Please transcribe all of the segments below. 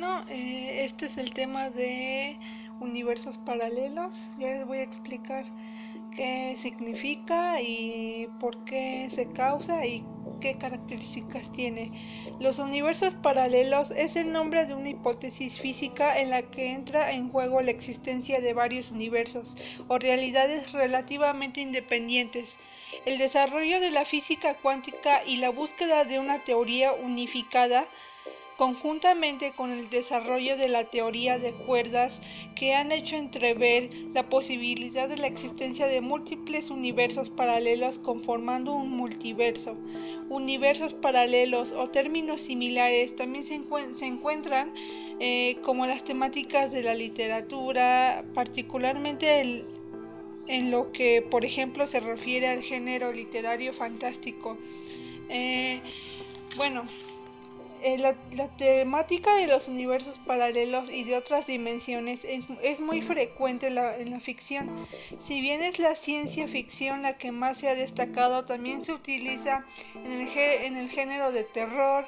Bueno, eh, este es el tema de universos paralelos. Ya les voy a explicar qué significa y por qué se causa y qué características tiene. Los universos paralelos es el nombre de una hipótesis física en la que entra en juego la existencia de varios universos o realidades relativamente independientes. El desarrollo de la física cuántica y la búsqueda de una teoría unificada conjuntamente con el desarrollo de la teoría de cuerdas que han hecho entrever la posibilidad de la existencia de múltiples universos paralelos conformando un multiverso. Universos paralelos o términos similares también se, encuentran eh, como las temáticas de la literatura, particularmente en lo que, por ejemplo, se refiere al género literario fantástico. Eh, bueno, eh, la, temática de los universos paralelos y de otras dimensiones es, muy frecuente en la, ficción. Si bien es la ciencia ficción la que más se ha destacado, también se utiliza en el, en el género de terror,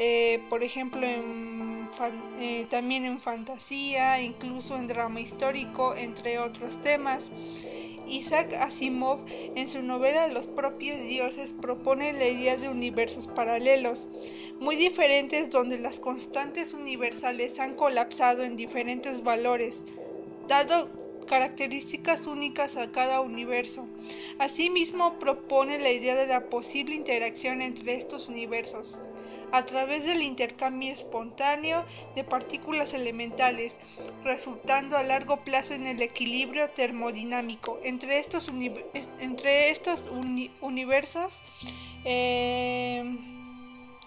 eh, por ejemplo, eh, también en fantasía, incluso en drama histórico, entre otros temas. Isaac Asimov, en su novela Los propios dioses, propone la idea de universos paralelos, muy diferentes donde las constantes universales han colapsado en diferentes valores, dado características únicas a cada universo. Asimismo, propone la idea de la posible interacción entre estos universos a través del intercambio espontáneo de partículas elementales, resultando a largo plazo en el equilibrio termodinámico entre estos, entre estos universos. Eh,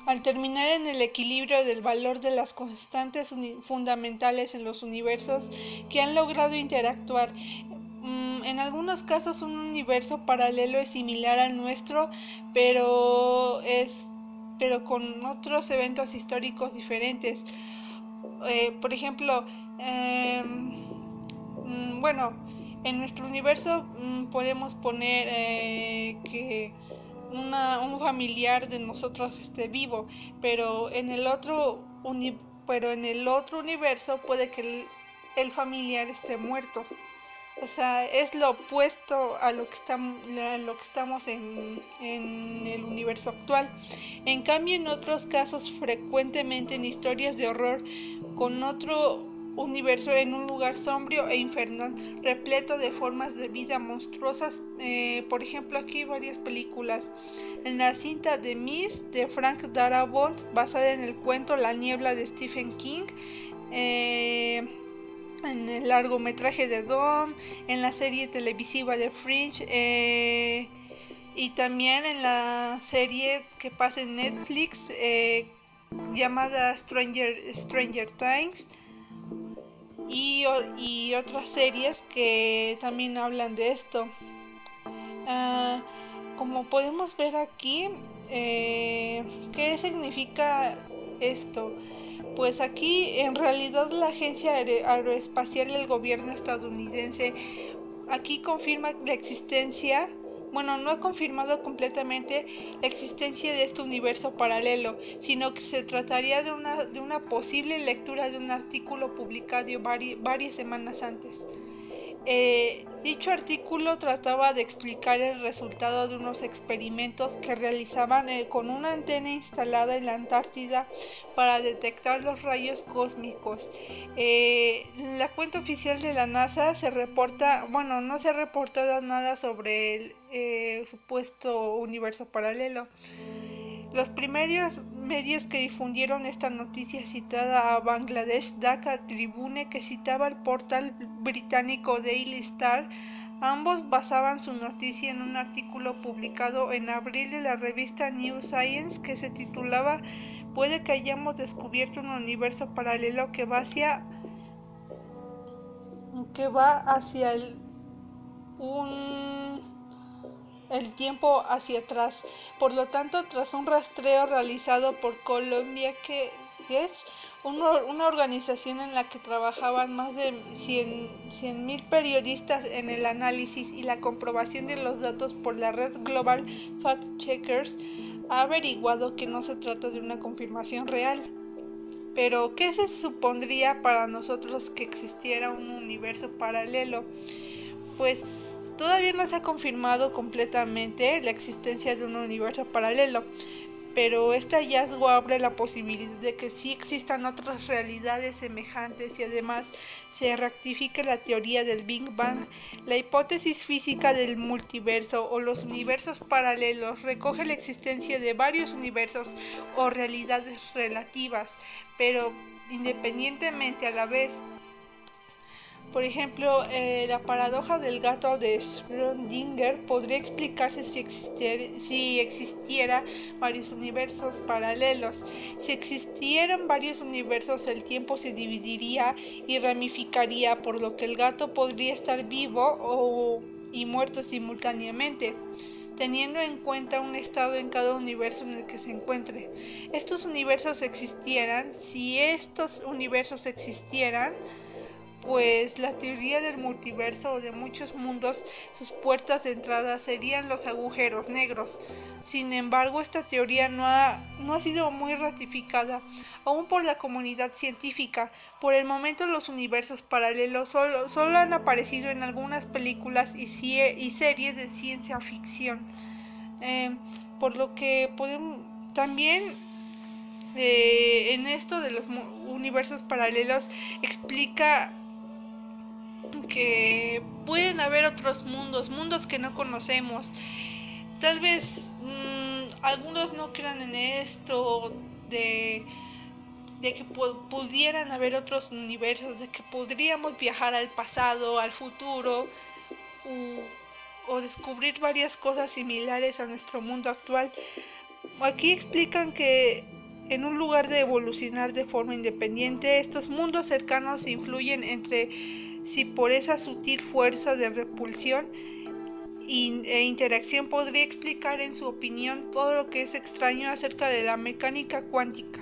al terminar en el equilibrio del valor de las constantes fundamentales en los universos que han logrado interactuar, mm, en algunos casos un universo paralelo es similar al nuestro, pero es pero con otros eventos históricos diferentes. Eh, por ejemplo, em, mm, bueno, en nuestro universo mm, podemos poner eh, que un familiar de nosotros esté vivo, pero en el otro pero en el otro universo puede que el familiar esté muerto. O sea, es lo opuesto a lo que, estamos, en, el universo actual. En cambio, en otros casos, frecuentemente en historias de horror, con otro universo en un lugar sombrío e infernal, repleto de formas de vida monstruosas. Eh, por ejemplo, aquí varias películas. En la cinta de Miss de Frank Darabont, basada en el cuento La niebla de Stephen King. Eh, en el largometraje de Dom, en la serie televisiva de Fringe eh, y también en la serie que pasa en Netflix eh, llamada Stranger, Stranger Times y, y, otras series que también hablan de esto. Ah, como podemos ver aquí, eh, ¿qué significa esto? Pues aquí en realidad la Agencia Aeroespacial del gobierno estadounidense aquí confirma la existencia, bueno, no ha confirmado completamente la existencia de este universo paralelo, sino que se trataría de una, de una posible lectura de un artículo publicado varias semanas antes. Eh, dicho artículo trataba de explicar el resultado de unos experimentos que realizaban eh, con una antena instalada en la Antártida para detectar los rayos cósmicos. Eh, la cuenta oficial de la NASA se reporta, bueno, no se ha reportado nada sobre el eh, supuesto universo paralelo. Los primeros medios que difundieron esta noticia citada a Bangladesh Dhaka Tribune que citaba el portal británico Daily Star Ambos basaban su noticia en un artículo publicado en abril de la revista New Science que se titulaba Puede que hayamos descubierto un universo paralelo que va hacia que va hacia el un el tiempo hacia atrás. Por lo tanto, tras un rastreo realizado por Columbia que una, organización en la que trabajaban más de 100.000 mil periodistas en el análisis y la comprobación de los datos por la red global Fact Checkers, ha averiguado que no se trata de una confirmación real. Pero, ¿qué se supondría para nosotros que existiera un universo paralelo? Pues todavía no se ha confirmado completamente la existencia de un universo paralelo, pero este hallazgo abre la posibilidad de que sí existan otras realidades semejantes y además se rectifique la teoría del Big Bang. La hipótesis física del multiverso o los universos paralelos recoge la existencia de varios universos o realidades relativas, pero independientemente a la vez por ejemplo, eh, la paradoja del gato de Schrödinger podría explicarse si, si existiera varios universos paralelos. Si existieran varios universos, el tiempo se dividiría y ramificaría, por lo que el gato podría estar vivo o, y muerto simultáneamente teniendo en cuenta un estado en cada universo en el que se encuentre. Estos universos existieran, si estos universos existieran, pues la teoría del multiverso o de muchos mundos, sus puertas de entrada serían los agujeros negros. Sin embargo, esta teoría no ha, no ha sido muy ratificada, aún por la comunidad científica. Por el momento los universos paralelos solo, solo han aparecido en algunas películas y, y series de ciencia ficción. Eh, por lo que podemos también eh, en esto de los universos paralelos explica que pueden haber otros mundos, mundos que no conocemos. Tal vez mm, algunos no crean en esto de, de que pudieran haber otros universos, de que podríamos viajar al pasado, al futuro, o descubrir varias cosas similares a nuestro mundo actual. Aquí explican que en un lugar de evolucionar de forma independiente, estos mundos cercanos influyen entre si por esa sutil fuerza de repulsión e interacción podría explicar en su opinión todo lo que es extraño acerca de la mecánica cuántica.